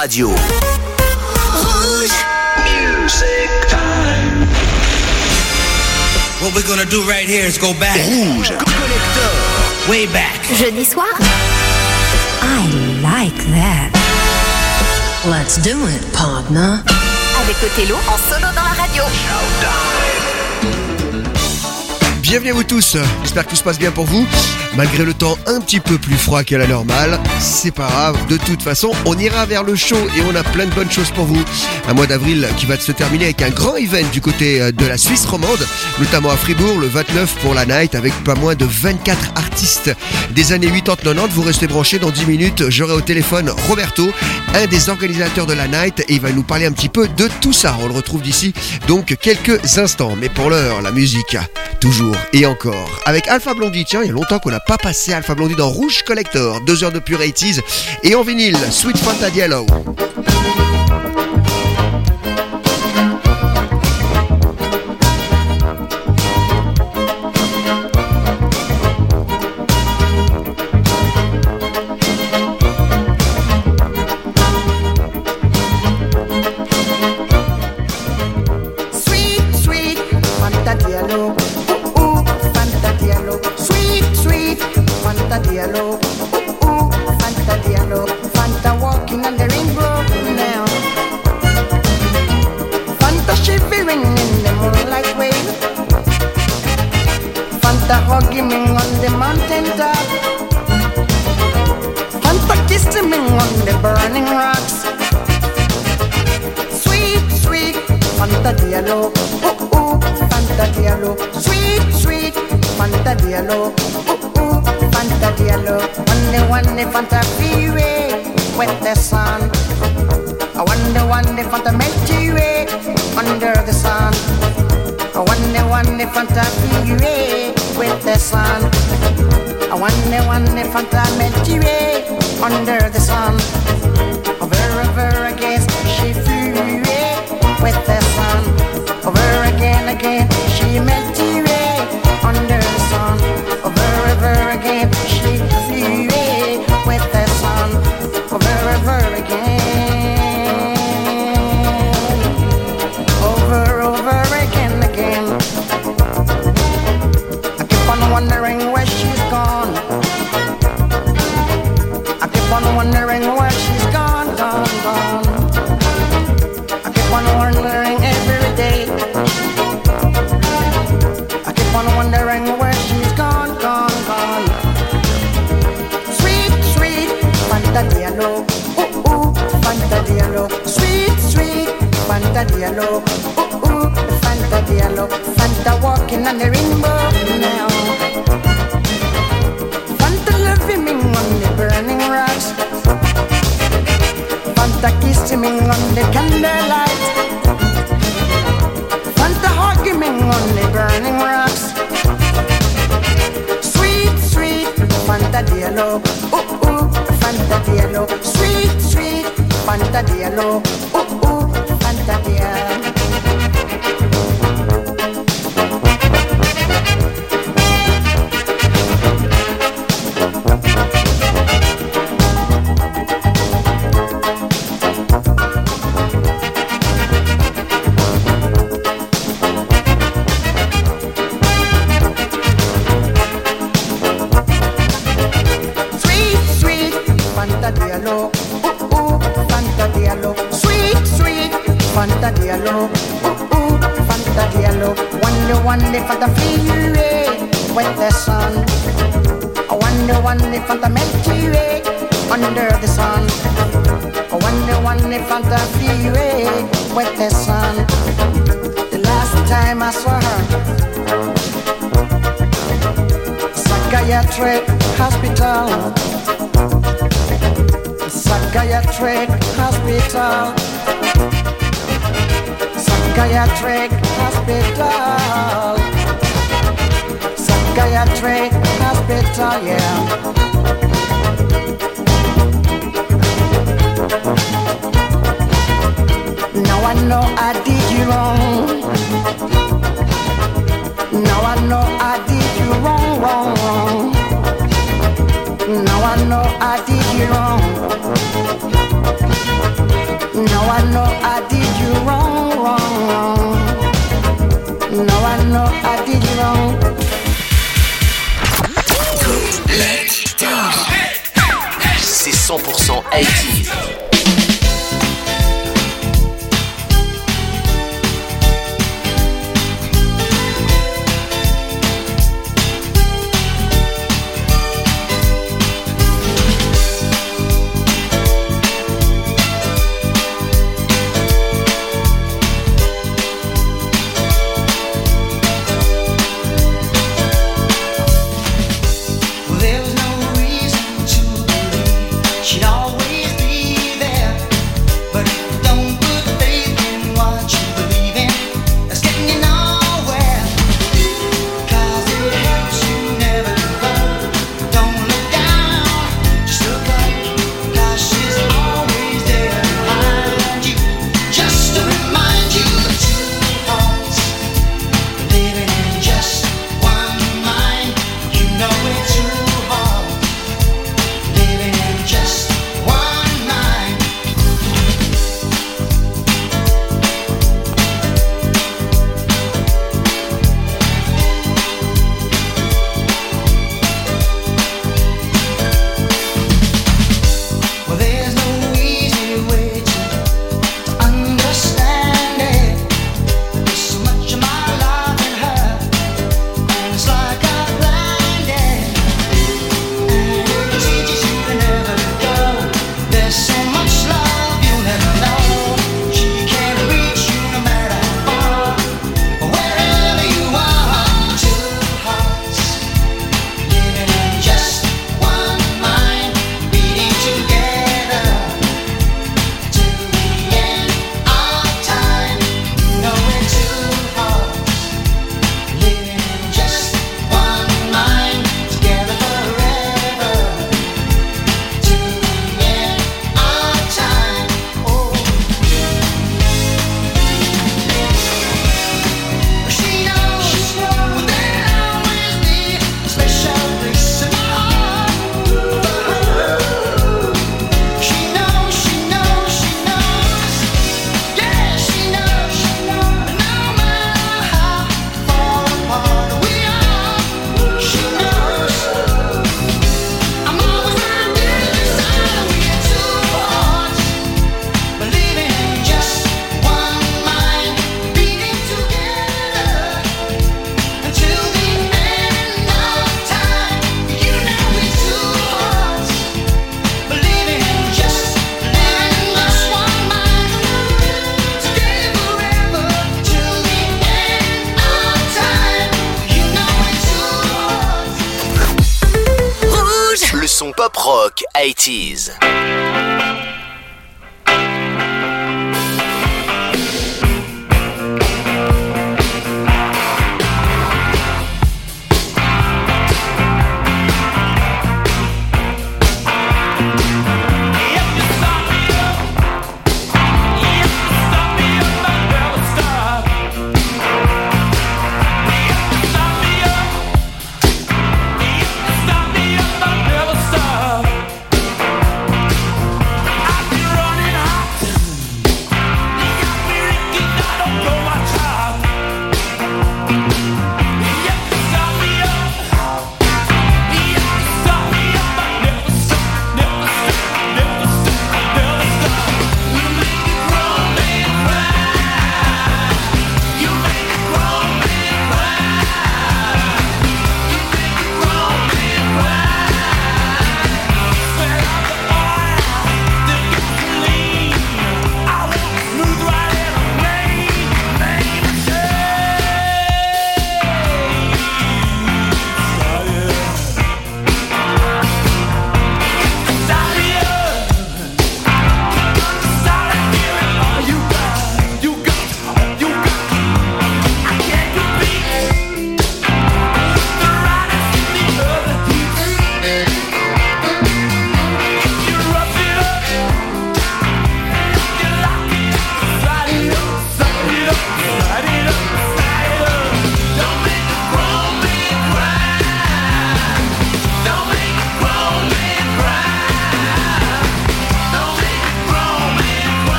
radio. Rouge. Music time. What we're gonna do right here is go back. Rouge. Collector. Way back. Jeudi soir. I like that. Let's do it, partner. Avec Othello en solo dans la radio. Bienvenue à vous tous, j'espère que tout se passe bien pour vous. Malgré le temps un petit peu plus froid qu'à la normale, c'est pas grave, de toute façon on ira vers le chaud et on a plein de bonnes choses pour vous. Un mois d'avril qui va se terminer avec un grand event du côté euh, de la Suisse romande, notamment à Fribourg le 29 pour la night avec pas moins de 24 artistes des années 80-90. Vous restez branchés dans 10 minutes, j'aurai au téléphone Roberto, un des organisateurs de la night et il va nous parler un petit peu de tout ça. On le retrouve d'ici donc quelques instants. Mais pour l'heure, la musique, toujours et encore. Avec Alpha Blondie, tiens, il y a longtemps qu'on pas passé Alpha Blondie dans Rouge Collector. Deux heures de pure 80s et en vinyle, Sweet Fanta Diallo. Diallo. Ooh, uh, ooh, uh, Fanta Diallo. Sweet, sweet, uh, Fanta Diallo. Ooh, ooh, Fanta Diallo. One one Fanta freeway with the sun. I wonder, one Fanta Milky Way under the sun. I wonder, one Fanta freeway with the sun. I wonder, one Fanta Milky Way under the sun. Over, over again, me on the candlelight. Fanta hugging me on the burning rocks. Sweet, sweet, Fanta Diallo. Ooh, ooh, Fanta Diallo. Sweet, sweet, Fanta Diallo.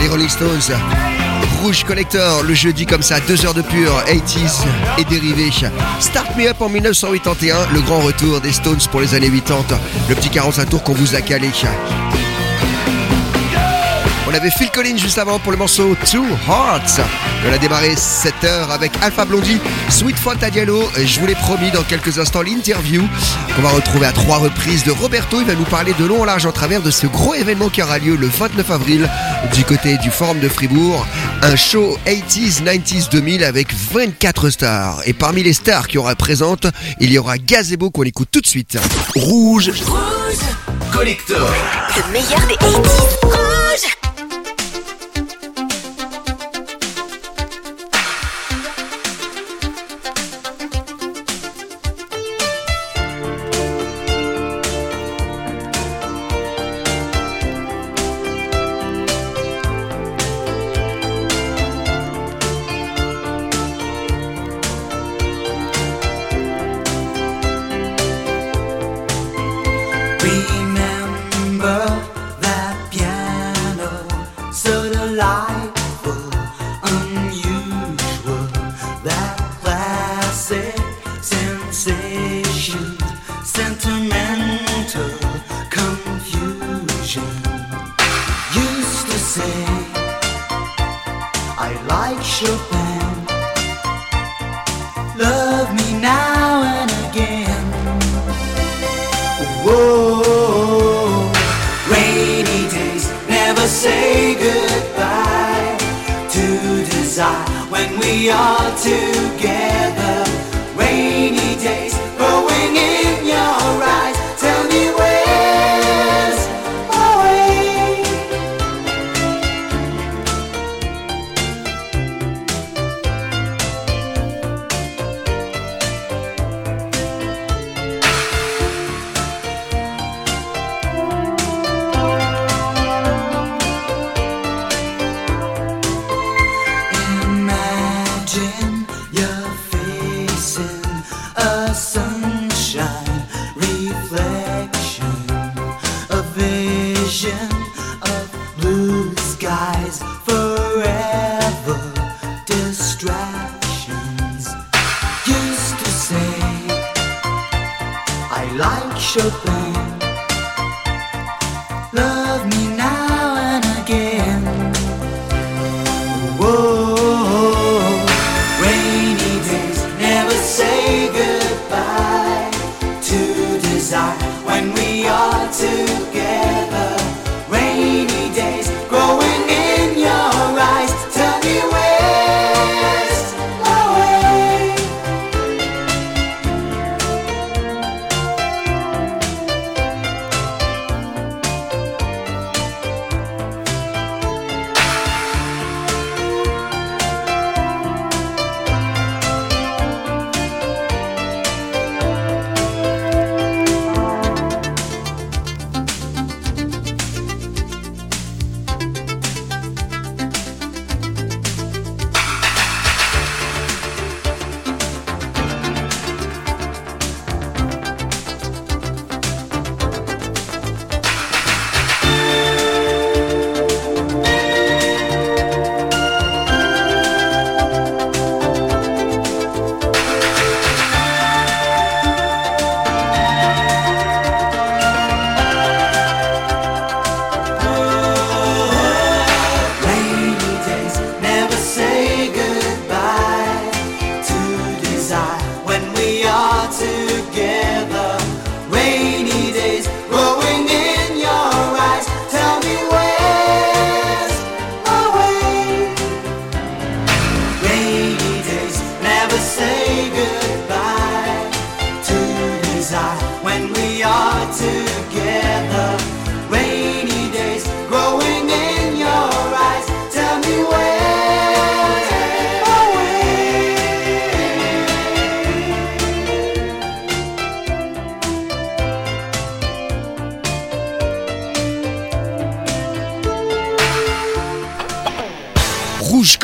Les Rolling Stones Rouge Collector, le jeudi comme ça, deux heures de pur, 80s et dérivés. Start Me Up en 1981, le grand retour des Stones pour les années 80, le petit 45 tours qu'on vous a calé. On avait Phil Collins juste avant pour le morceau Two Hearts. On a démarré 7 heures avec Alpha Blondie, Sweet Fanta Diallo. Je vous l'ai promis dans quelques instants l'interview qu'on va retrouver à trois reprises de Roberto. Il va nous parler de long en large en travers de ce gros événement qui aura lieu le 29 avril du côté du Forum de Fribourg. Un show 80s, 90s, 2000 avec 24 stars. Et parmi les stars qui aura présentes, il y aura Gazebo qu'on écoute tout de suite. Rouge. Collector. Le meilleur des 80s.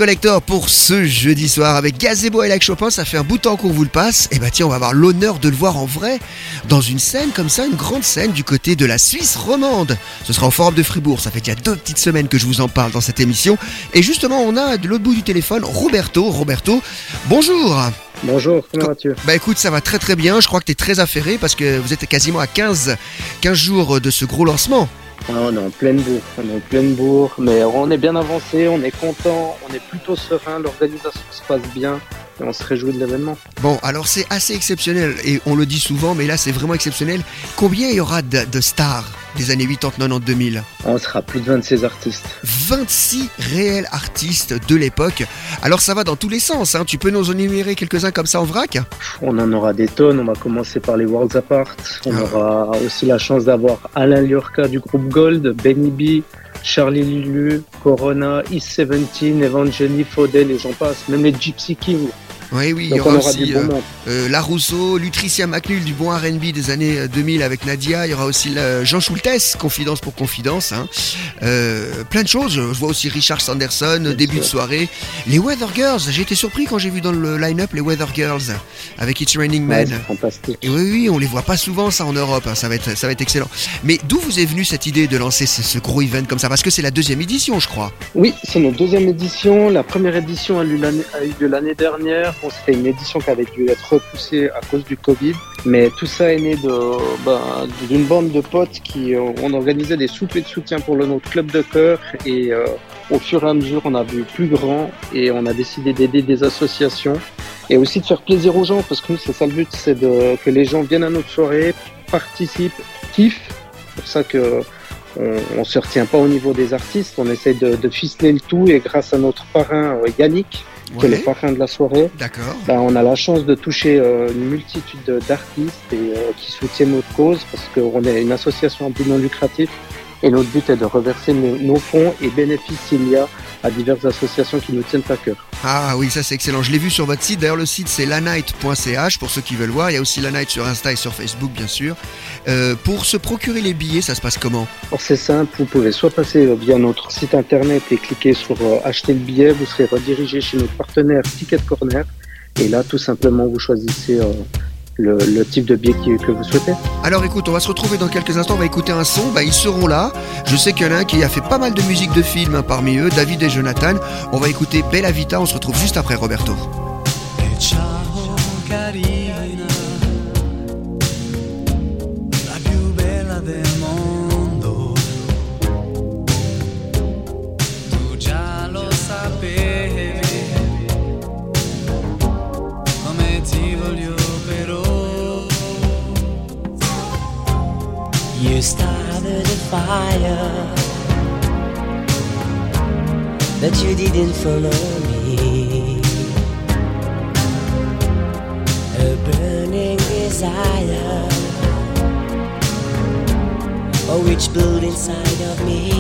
Collector pour ce jeudi soir avec Gazebo et Like Chopin. Ça fait un bout de temps qu'on vous le passe. Et bah tiens, on va avoir l'honneur de le voir en vrai dans une scène comme ça, une grande scène du côté de la Suisse romande. Ce sera au Forum de Fribourg. Ça fait déjà deux petites semaines que je vous en parle dans cette émission. Et justement, on a de l'autre bout du téléphone Roberto. Roberto, bonjour. Bonjour, comment vas-tu? Bah écoute, ça va très très bien. Je crois que tu es très affairé parce que vous êtes quasiment à 15, 15 jours de ce gros lancement. Ah, On est en pleine bourre, on est en pleine bourre, mais on est bien avancé, on est content, on est plutôt serein, l'organisation se passe bien et on se réjouit de l'événement. Bon, alors c'est assez exceptionnel et on le dit souvent, mais là c'est vraiment exceptionnel. Combien il y aura de, de stars des années 80, 90, 2000 On sera plus de 26 artistes. 26 réels artistes de l'époque. Alors ça va dans tous les sens, hein. tu peux nous en énumérer quelques-uns comme ça en vrac? On en aura des tonnes, on va commencer par les Worlds Apart. On Ah. aura aussi la chance d'avoir Alain Liorca du groupe Gold, Benny B, Charlie Lulu, Corona, East 17, Evangeli, Faudel et j'en passe, même les Gypsy Kings. Oui, oui, il y aura aura aussi euh, euh, La Rousseau, Lutricia McNull du bon R&B des années euh, 2000 avec Nadia. Il y aura aussi euh, Jean Schultes, Confidence pour Confidence. hein. Euh, plein de choses. Je vois aussi Richard Sanderson, Bien début de soirée. Les Weather Girls, j'ai été surpris quand j'ai vu dans le line-up les Weather Girls avec It's Raining Men. c'est fantastique. Et oui, oui, on les voit pas souvent ça en Europe, hein, ça, va être, ça va être excellent. Mais d'où vous est venue cette idée de lancer ce, ce gros event comme ça? Parce que c'est la deuxième édition, je crois. Oui, c'est notre deuxième édition. La première édition a eu l'année- a eu lieu l'année dernière. C'était une édition qui avait dû être repoussée à cause du Covid. Mais tout ça est né ben, d'une bande de potes qui euh, ont organisé des soupers de soutien pour le notre club de cœur. Et euh, au fur et à mesure, on a vu plus grand et on a décidé d'aider des associations. Et aussi de faire plaisir aux gens, parce que nous, c'est ça le but, c'est que les gens viennent à notre soirée, participent, kiffent. C'est pour ça que on, on se retient pas au niveau des artistes, on essaie de, de ficeler le tout et grâce à notre parrain euh, Yannick, qui est le Ouais, parrain de la soirée, D'accord. ben, on a la chance de toucher euh, une multitude de- d'artistes et euh, qui soutiennent notre cause parce qu'on est une association à but non lucratif et notre but est de reverser nos, nos fonds et bénéfices s'il y a à diverses associations qui nous tiennent à cœur. Ah oui, ça c'est excellent. Je l'ai vu sur votre site. D'ailleurs, le site c'est lanight.ch pour ceux qui veulent voir. Il y a aussi Lanight sur Insta et sur Facebook, bien sûr. Euh, pour se procurer les billets, ça se passe comment? C'est simple, vous pouvez soit passer euh, via notre site internet et cliquer sur euh, acheter le billet, vous serez redirigé chez notre partenaire Ticket Corner et là tout simplement vous choisissez euh, le, le type de qui- que vous souhaitez. Alors écoute, on va se retrouver dans quelques instants. On va écouter un son. Bah, ils seront là. Je sais qu'il y en a un qui a fait pas mal de musique de film hein, parmi eux, David et Jonathan. On va écouter Bella Vita. On se retrouve juste après Roberto. Ciao fire, that you didn't follow me. A burning desire, oh, which built inside of me.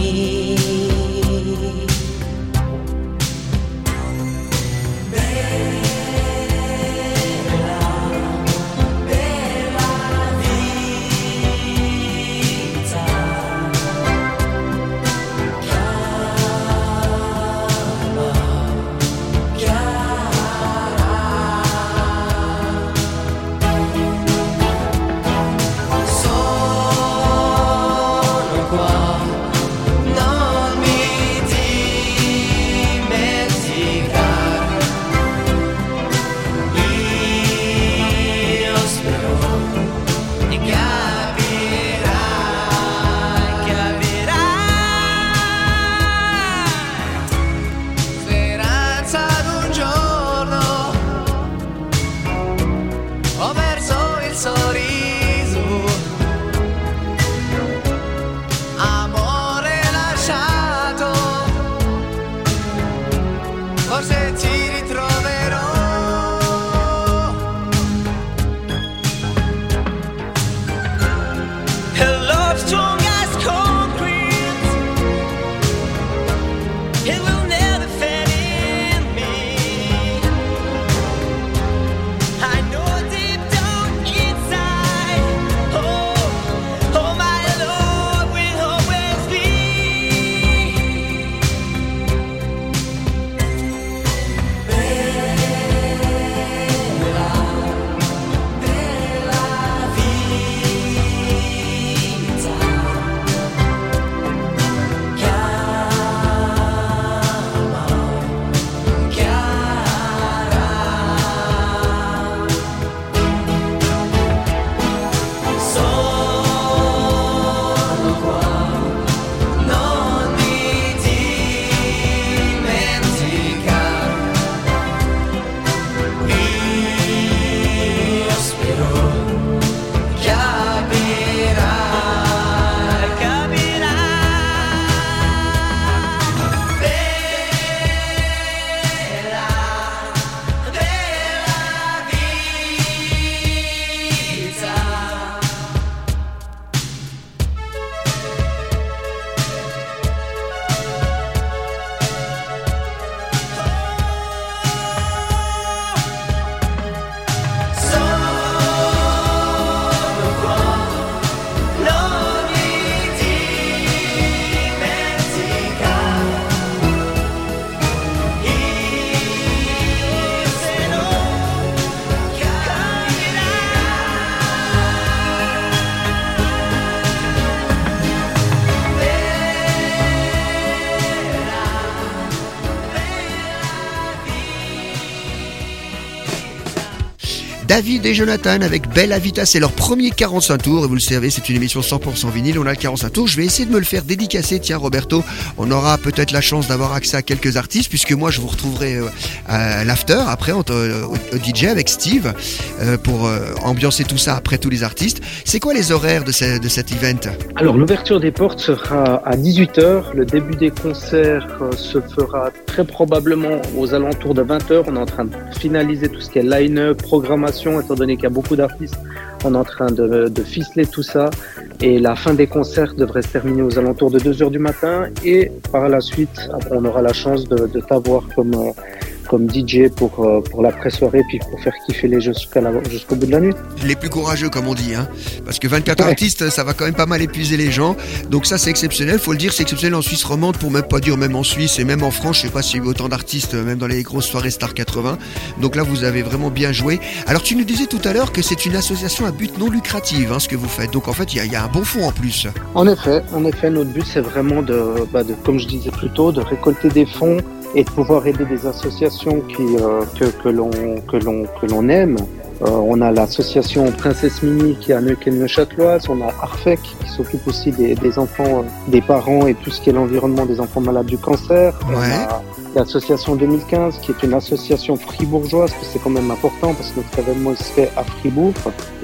David et Jonathan avec Bella Vita. C'est leur premier 45 tours. Et vous le savez, c'est une émission 100% vinyle. On a le 45 tours. Je vais essayer de me le faire dédicacer. Tiens, Roberto, on aura peut-être la chance d'avoir accès à quelques artistes puisque moi, je vous retrouverai euh, à l'after après euh, au, DJ avec Steve euh, pour ambiancer tout ça après tous les artistes. C'est quoi les horaires de, de cet event? Alors l'ouverture des portes sera à 18h, le début des concerts se fera très probablement aux alentours de 20h. On est en train de finaliser tout ce qui est line-up, programmation, étant donné qu'il y a beaucoup d'artistes. On est en train de, ficeler tout ça et la fin des concerts devrait se terminer aux alentours de 2h du matin et par la suite on aura la chance de, de t'avoir comme, euh, comme DJ pour, euh, pour l'après-soirée puis pour faire kiffer les la- jusqu'au bout de la nuit. les plus courageux comme on dit hein. Parce que 24 Ouais. artistes ça va quand même pas mal épuiser les gens. Donc ça c'est exceptionnel. Faut le dire c'est exceptionnel en Suisse romande pour même pas dire même en Suisse et même en France. Je sais pas s'il y a eu autant d'artistes même dans les grosses soirées Star 80 donc là vous avez vraiment bien joué. Alors tu nous disais tout à l'heure que c'est une association à but non lucratif hein, ce que vous faites. Donc en fait il y a, il y a un bon fond en plus. En effet, en effet, notre but c'est vraiment de, bah, de, comme je disais plus tôt, de récolter des fonds et de pouvoir aider des associations qui, euh, que, que l'on que l'on que l'on aime. Euh, on a l'association Princesse Mini qui est à Neuquén-le-Châteloise, on a Arfec qui s'occupe aussi des, des enfants, euh, des parents et tout ce qui est l'environnement des enfants malades du cancer. On Ouais. a l'association 2015 qui est une association fribourgeoise, que c'est quand même important parce que notre événement il se fait à Fribourg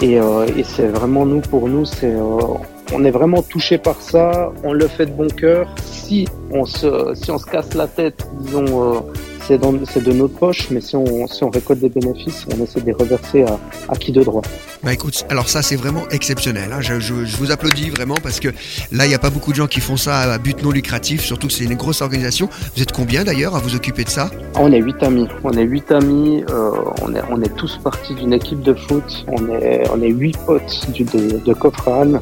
et, euh, et c'est vraiment nous pour nous c'est euh, on est vraiment touché par ça, on le fait de bon cœur. Si on se, si on se casse la tête, disons, euh, c'est dans- c'est de notre poche, mais si on, si on récolte des bénéfices, on essaie de les reverser à, à qui de droit. Bah écoute, alors ça c'est vraiment exceptionnel. hein. Je, je- je vous applaudis vraiment parce que là il n'y a pas beaucoup de gens qui font ça à but non lucratif, surtout que c'est une grosse organisation. Vous êtes combien d'ailleurs à vous occuper de ça? On est huit amis. On est huit amis. euh, on est on est tous partis d'une équipe de foot. On est on est huit potes du, de, de Cofran.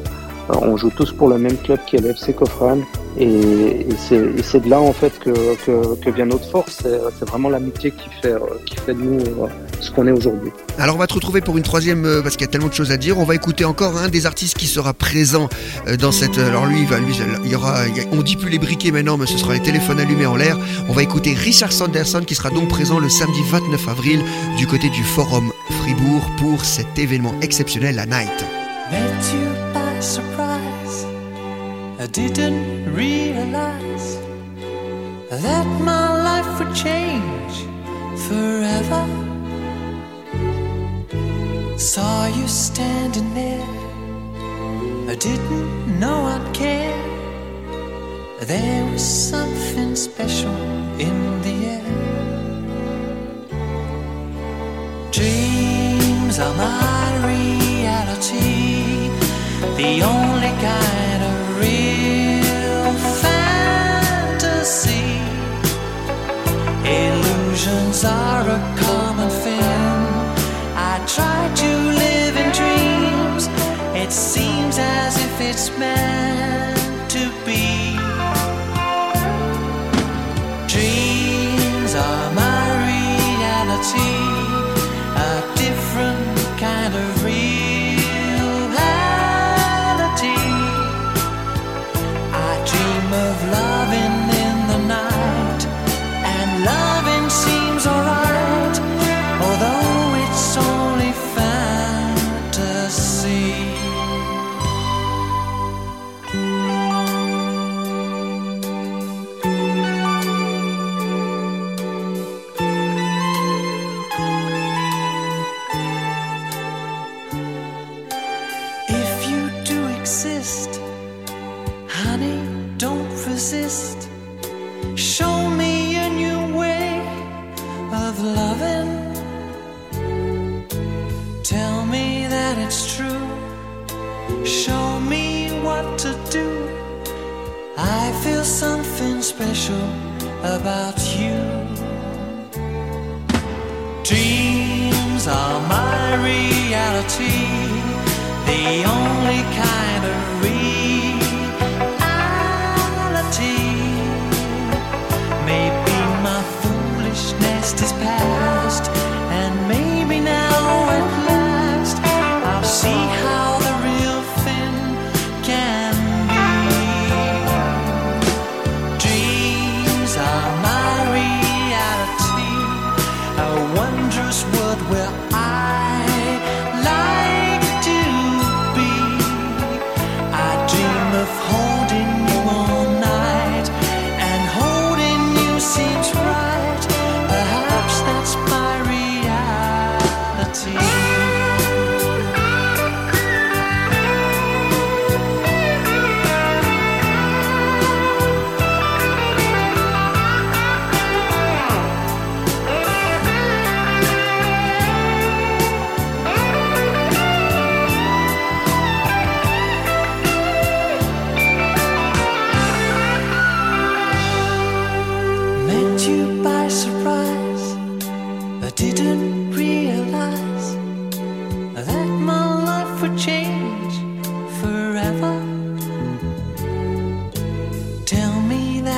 On joue tous pour le même club qui est le FC Cofran. Et, et c'est de là en fait que, que, que vient notre force. C'est vraiment l'amitié qui fait qui fait de nous euh, ce qu'on est aujourd'hui. Alors on va te retrouver pour une troisième euh, parce qu'il y a tellement de choses à dire. On va écouter encore un des artistes qui sera présent euh, dans cette. Alors lui, il va, lui, il y aura. on dit plus les briquets maintenant, mais ce sera les téléphones allumés en l'air. On va écouter Richard Sanderson qui sera donc présent le samedi 29 avril du côté du Forum Fribourg pour cet événement exceptionnel, la Night. Surprise. I didn't realize that my life would change forever. Saw you standing there. I didn't know I'd care. There was something special in the air. Dreams are my reality, the only kind of real fantasy. Illusions are a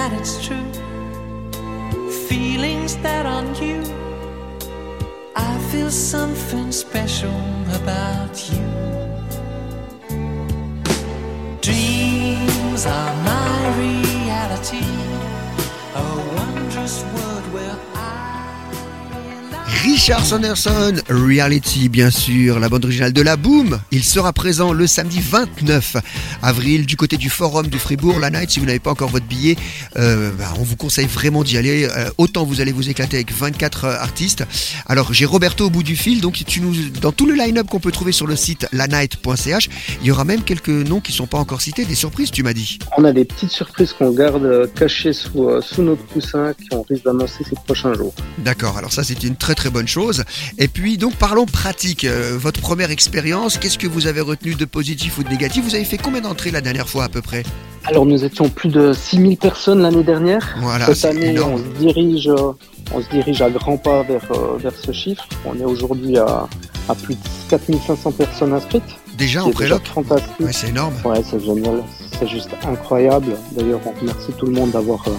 that it's true. Feelings that aren't you. I feel something special about you. Dreams are. Richard Sanderson, Reality bien sûr, la bande originale de la Boom. Il sera présent le samedi 29 avril du côté du Forum du Fribourg, la night. Si vous n'avez pas encore votre billet, euh, bah, on vous conseille vraiment d'y aller. Euh, autant vous allez vous éclater avec 24 euh, artistes. Alors j'ai Roberto au bout du fil, donc tu nous, dans tout le line-up qu'on peut trouver sur le site lanight.ch, il y aura même quelques noms qui sont pas encore cités, des surprises tu m'as dit. On a des petites surprises qu'on garde cachées sous, euh, sous notre coussin qu'on risque d'annoncer ces prochains jours. D'accord, alors ça c'est une très très bonne chose. Et puis donc parlons pratique. Euh, votre première expérience, qu'est-ce que vous avez retenu de positif ou de négatif? Vous avez fait combien d'entrées la dernière fois à peu près? Alors nous étions plus de 6000 personnes l'année dernière. Voilà, Cette année, on se dirige, euh, on se dirige à grands pas vers, euh, vers ce chiffre. On est aujourd'hui à, à plus de 4500 personnes inscrites. Déjà en préloc? fantastique. Ouais, c'est énorme. Ouais, c'est génial. C'est juste incroyable. D'ailleurs, on remercie tout le monde d'avoir euh,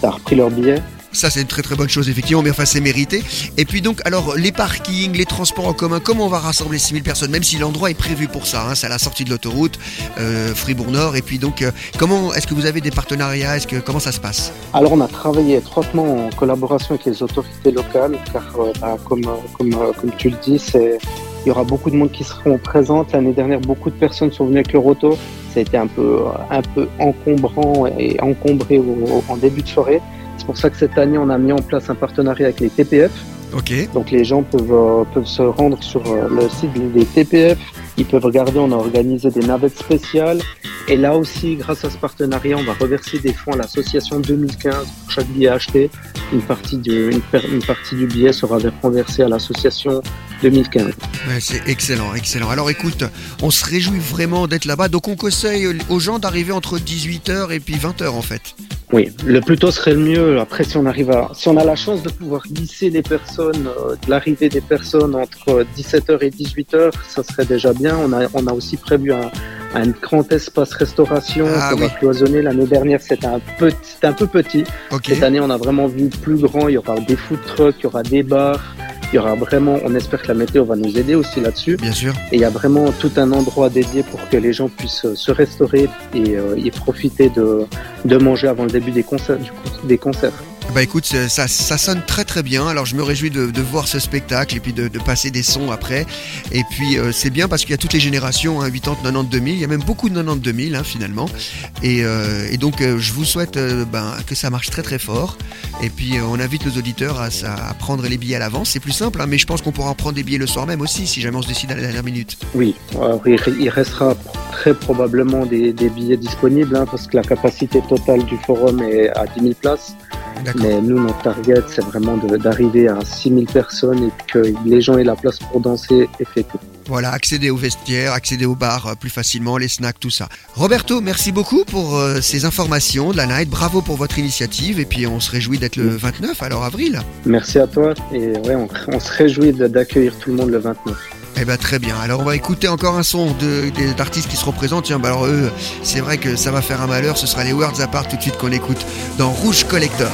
d'avoir pris leur billet. Ça c'est une très très bonne chose effectivement, mais enfin c'est mérité. Et puis donc alors les parkings, les transports en commun, comment on va rassembler 6000 personnes Même si l'endroit est prévu pour ça, hein, c'est à la sortie de l'autoroute, euh, Fribourg Nord. Et puis donc euh, comment est-ce que vous avez des partenariats Est-ce que comment ça se passe? Alors, on a travaillé étroitement en collaboration avec les autorités locales, car euh, bah, comme, comme, comme tu le dis, c'est il y aura beaucoup de monde qui seront présentes. L'année dernière, beaucoup de personnes sont venues avec leur auto. Ça a été un peu, un peu encombrant et encombré en début de soirée. C'est pour ça que cette année, on a mis en place un partenariat avec les TPF. Ok. Donc les gens peuvent, euh, peuvent se rendre sur euh, le site des TPF, ils peuvent regarder, on a organisé des navettes spéciales. Et là aussi, grâce à ce partenariat, on va reverser des fonds à l'association 2015 pour chaque billet acheté. Une partie du, une, per- une partie du billet sera renversée à l'association 2015. Ouais, c'est excellent, excellent. Alors écoute, on se réjouit vraiment d'être là-bas. Donc on conseille aux gens d'arriver entre 18h et puis 20h en fait. Oui, le plus tôt serait le mieux. Après, si on arrive à, si on a la chance de pouvoir glisser les personnes, euh, de l'arrivée des personnes entre 17h et 18h, ça serait déjà bien. On a, on a aussi prévu un, un grand espace restauration Ah qu'on oui. va cloisonner. L'année dernière, c'était un peu, un peu petit. Cette année, on a vraiment vu plus grand. Il y aura des food trucks, il y aura des bars. Il y aura vraiment, on espère que la météo va nous aider aussi là-dessus. Bien sûr. Et il y a vraiment tout un endroit dédié pour que les gens puissent euh, se restaurer et, euh, y profiter de, de manger avant le début des concerts. du- des concerts. Bah écoute, ça, ça, sonne très très bien. Alors je me réjouis de, voir ce spectacle et puis de, passer des sons après. Et puis euh, c'est bien parce qu'il y a toutes les générations, hein, 80, 90, 2000. Il y a même beaucoup de 90, 2000 hein, finalement. Et, euh, donc euh, je vous souhaite euh, ben, que ça marche très très fort. Et puis euh, on invite nos auditeurs à, prendre les billets à l'avance. C'est plus simple, hein, mais je pense qu'on pourra en prendre des billets le soir même aussi si jamais on se décide à la dernière minute. Oui, il restera très probablement des, des billets disponibles hein, parce que la capacité totale du forum est à 10 000 places. Mais nous, notre target, c'est vraiment d'arriver à 6 000 personnes et que les gens aient la place pour danser et fêter. Voilà, accéder aux vestiaires, accéder aux bars euh, plus facilement, les snacks, tout ça. Roberto, merci beaucoup pour euh, ces informations de la night. Bravo pour votre initiative. Et puis on se réjouit d'être le 29, alors avril. Merci à toi et ouais, on, on se réjouit d'accueillir tout le monde le 29. Eh ben très bien. Alors on va écouter encore un son de- des- d'artistes qui seront présents. Tiens, bah alors eux, c'est vrai que ça va faire un malheur. Ce sera les Words Apart tout de suite qu'on écoute dans Rouge Collector.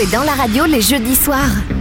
Est dans la radio les jeudis soirs.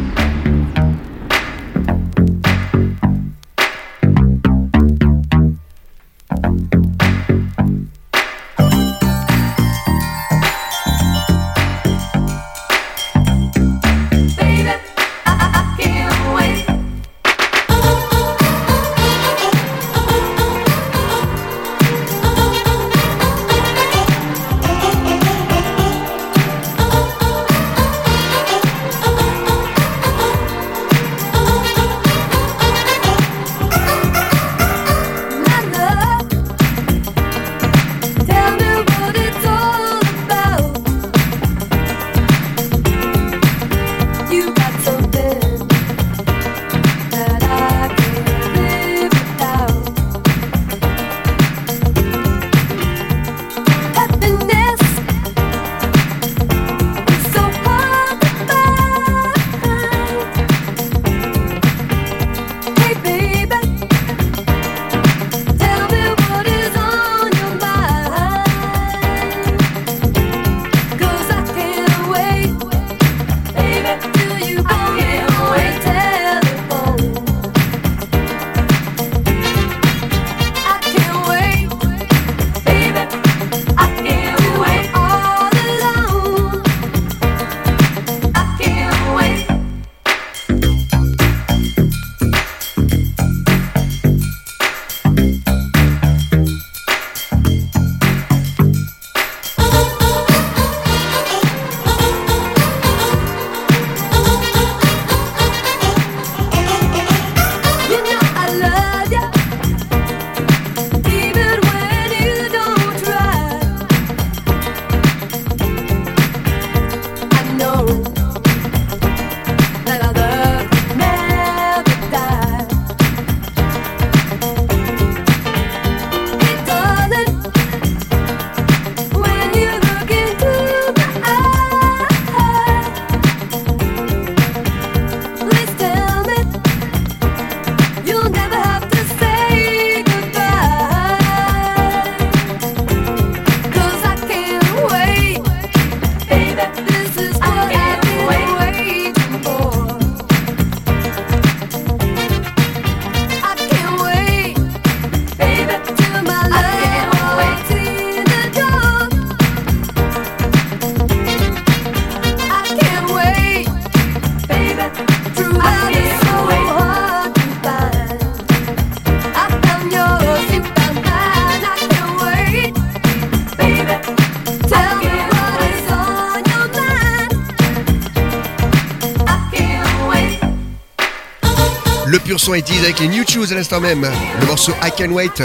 Son 80 avec les New Choose à l'instant même. Le morceau I Can Wait.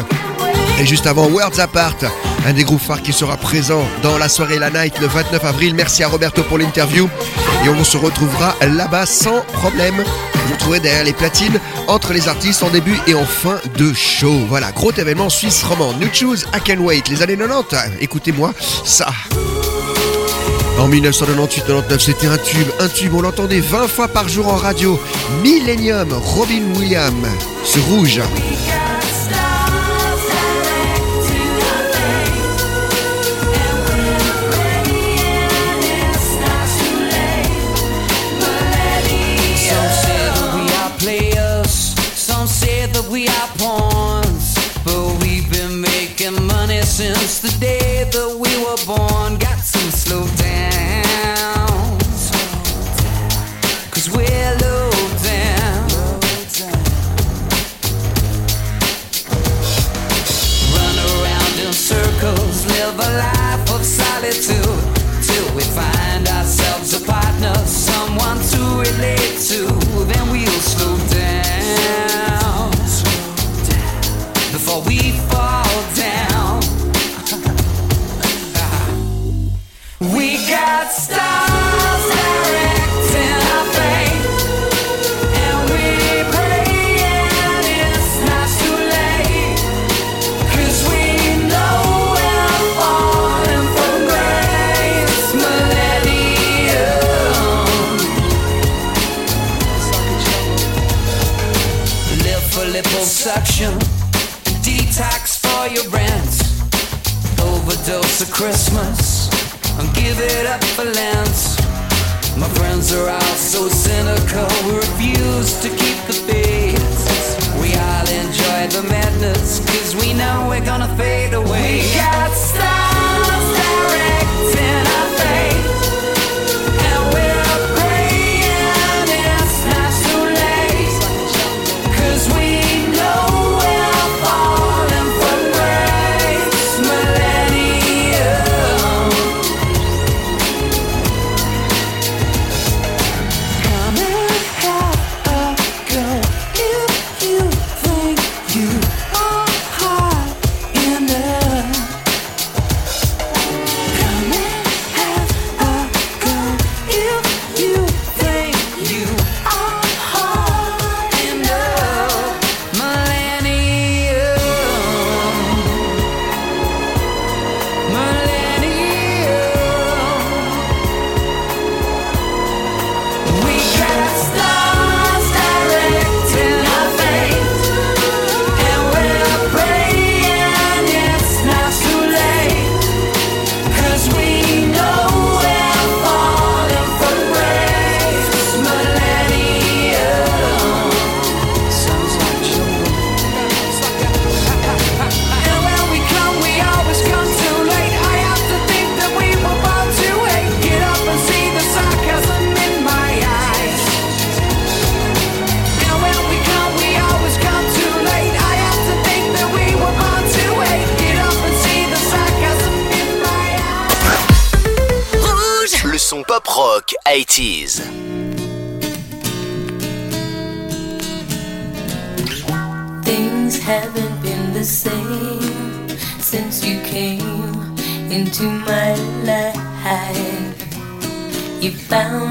Et juste avant, Words Apart, un des groupes phares qui sera présent dans la soirée La Night le 29 avril. Merci à Roberto pour l'interview. Et on se retrouvera là-bas sans problème. Vous trouverez derrière les platines entre les artistes en début et en fin de show. Voilà, gros événement suisse roman. New Choose, I Can Wait. Les années 90, écoutez-moi ça. En 1998-99, c'était un tube, un tube, on l'entendait 20 fois par jour en radio. Millennium, Robin Williams, ce rouge.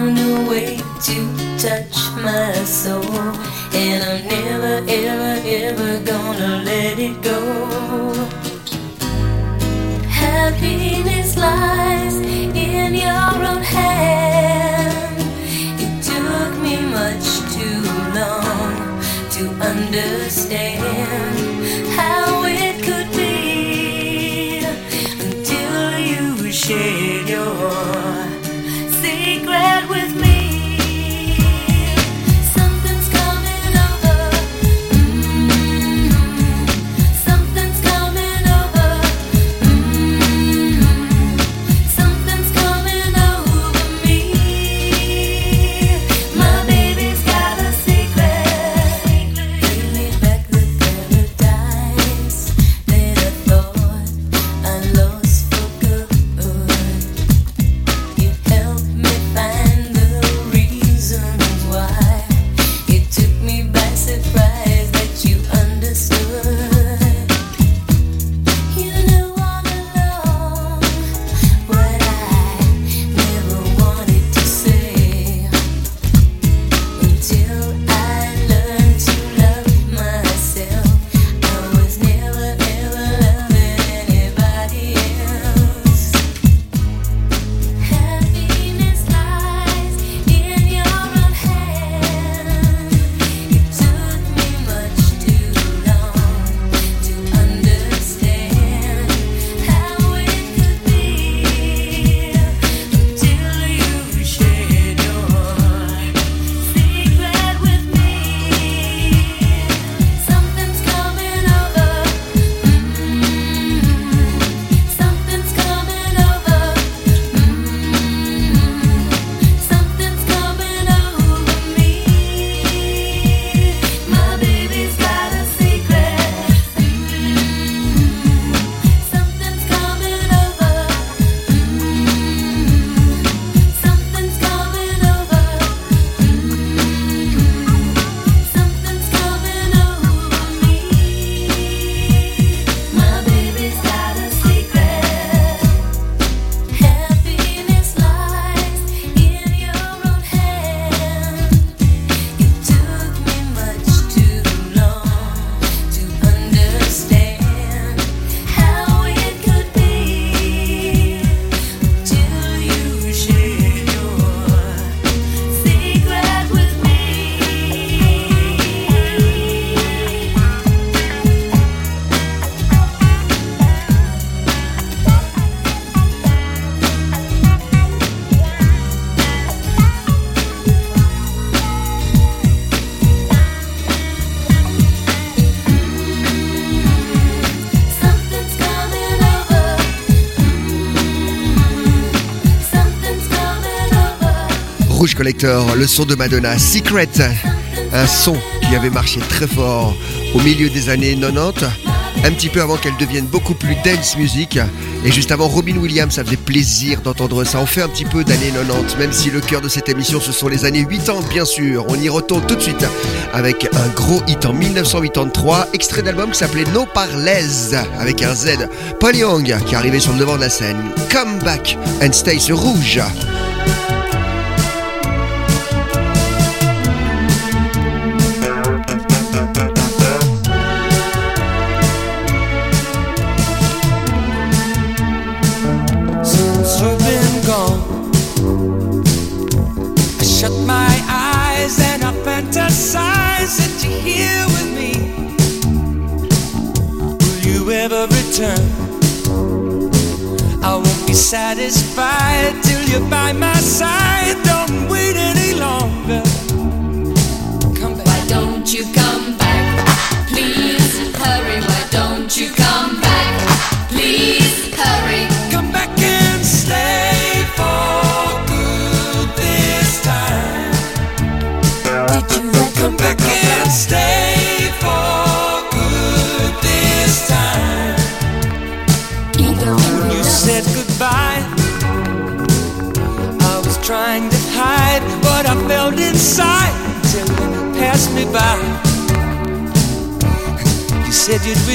found a way to touch my soul. And I'm never, ever, ever gonna let it go. Rouge Collector, le son de Madonna, Secret, un son qui avait marché très fort au milieu des années 90, un petit peu avant qu'elle devienne beaucoup plus dance music. Et juste avant Robin Williams, ça faisait plaisir d'entendre ça. On fait un petit peu d'années 90, même si le cœur de cette émission, ce sont les années 80, bien sûr. On y retourne tout de suite avec un gros hit en 1983, extrait d'album qui s'appelait No Parlez, avec un Z. Paul Young, qui arrivé sur le devant de la scène. Come back and stay sur rouge.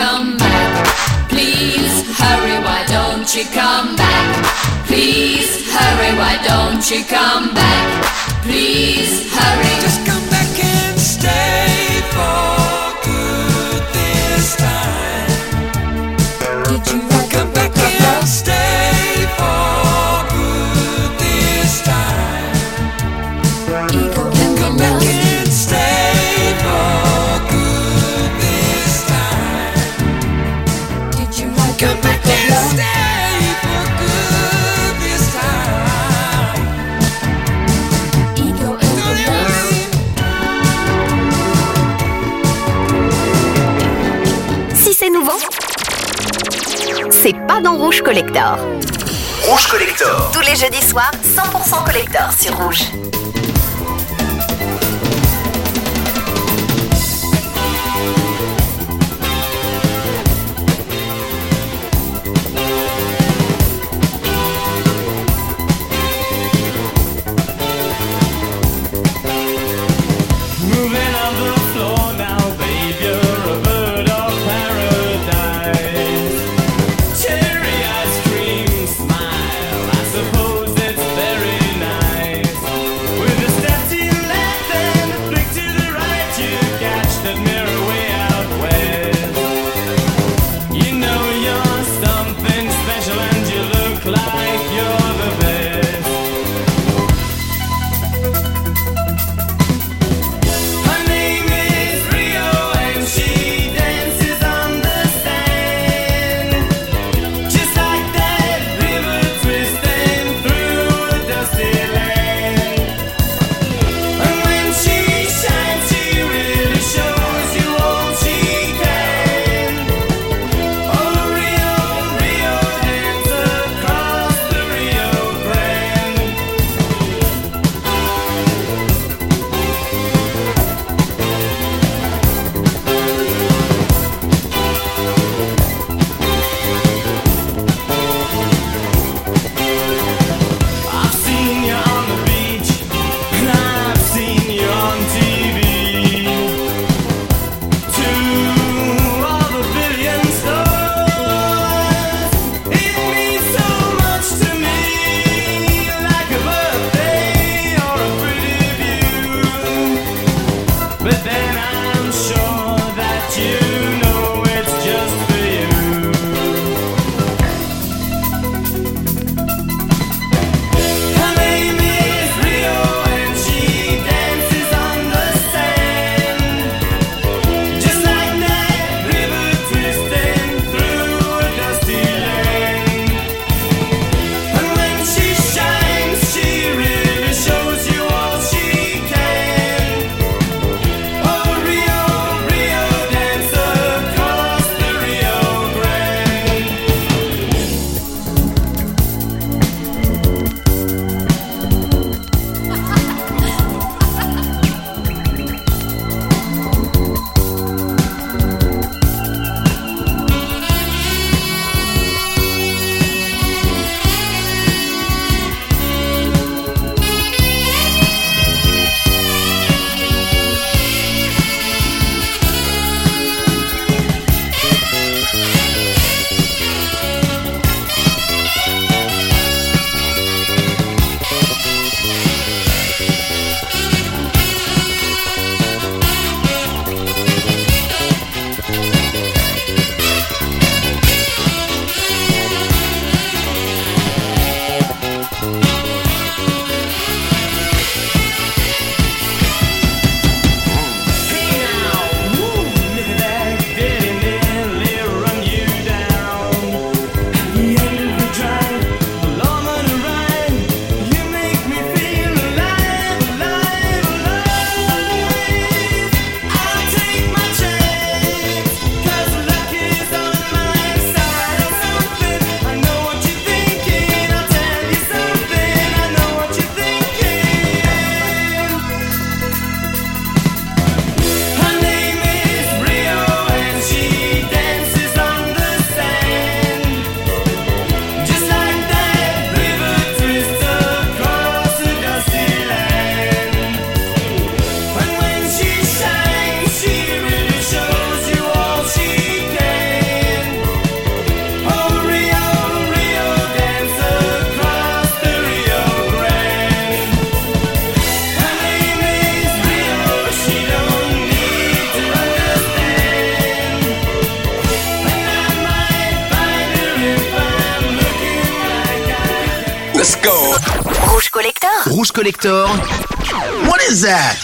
come back? Please hurry. Why don't you come back? Please hurry. Why don't you come back? Please hurry. Just come back and stay for c'est nouveau, c'est pas dans Rouge Collector. Rouge Collector. Tous les jeudis soirs, 100% collector sur Rouge.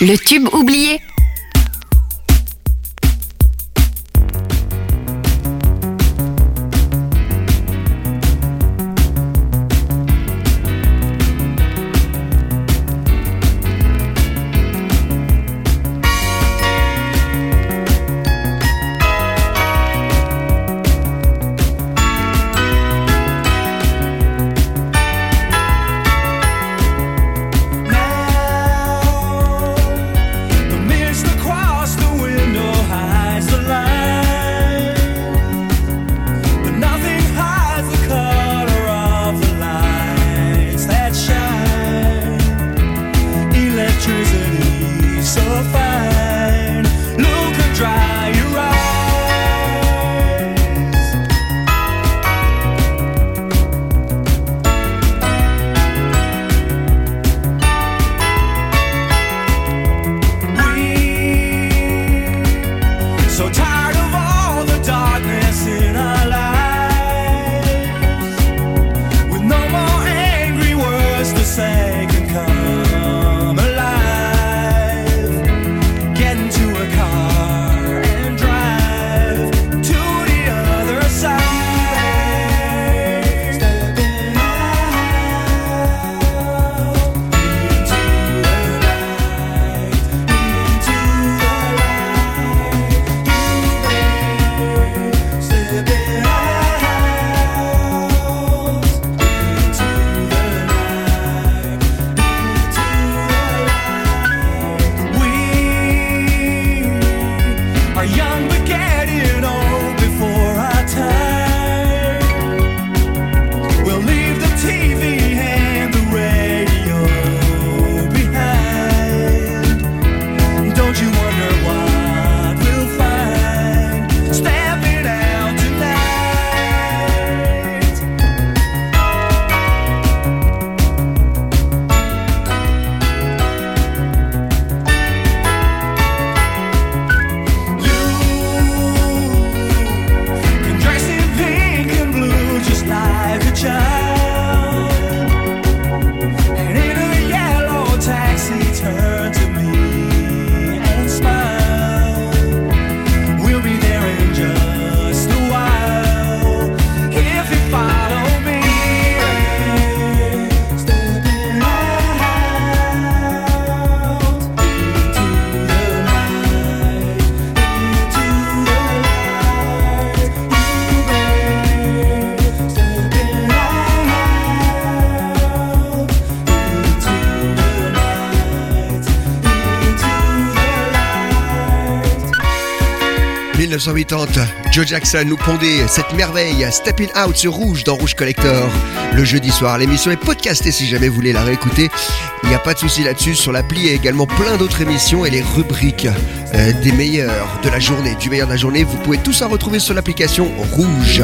Le tube oublié. Peterson Vitotta 1980, Joe Jackson nous pondait cette merveille Stepping Out sur Rouge dans Rouge Collector le jeudi soir. L'émission est podcastée si jamais vous voulez la réécouter. Il n'y a pas de souci là-dessus. Sur l'appli, il y a également plein d'autres émissions et les rubriques euh, des meilleurs de la journée, du meilleur de la journée. Vous pouvez tout ça retrouver sur l'application Rouge.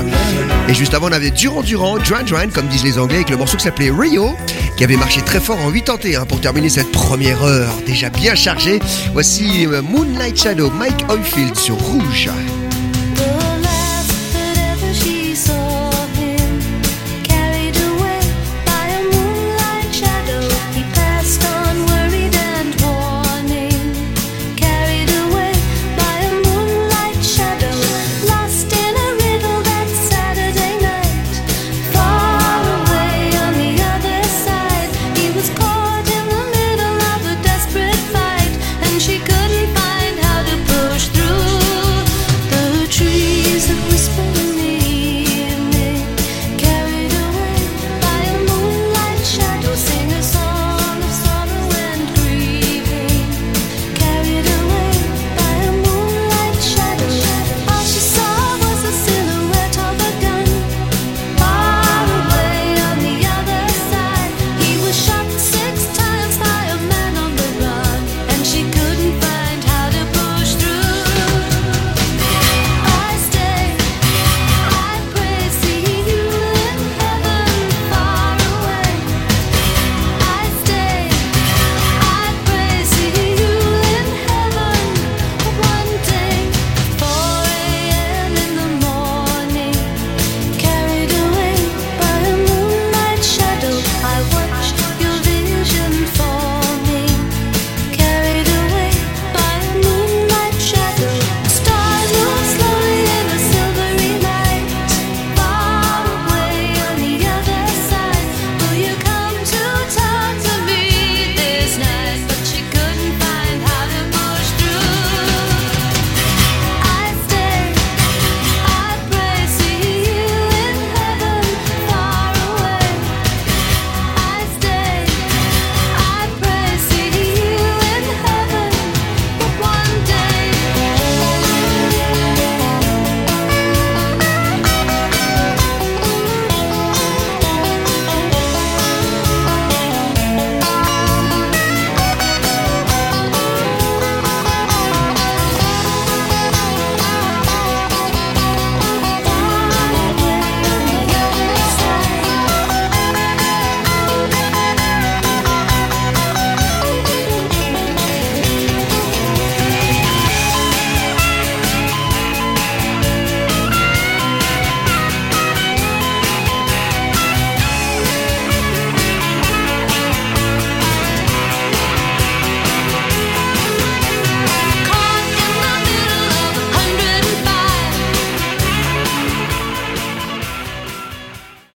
Et juste avant, on avait Durand Durand, Duran Duran, comme disent les Anglais, avec le morceau qui s'appelait Rio, qui avait marché très fort en 81 pour terminer cette première heure déjà bien chargée. Voici euh, Moonlight Shadow, Mike Oldfield sur Rouge.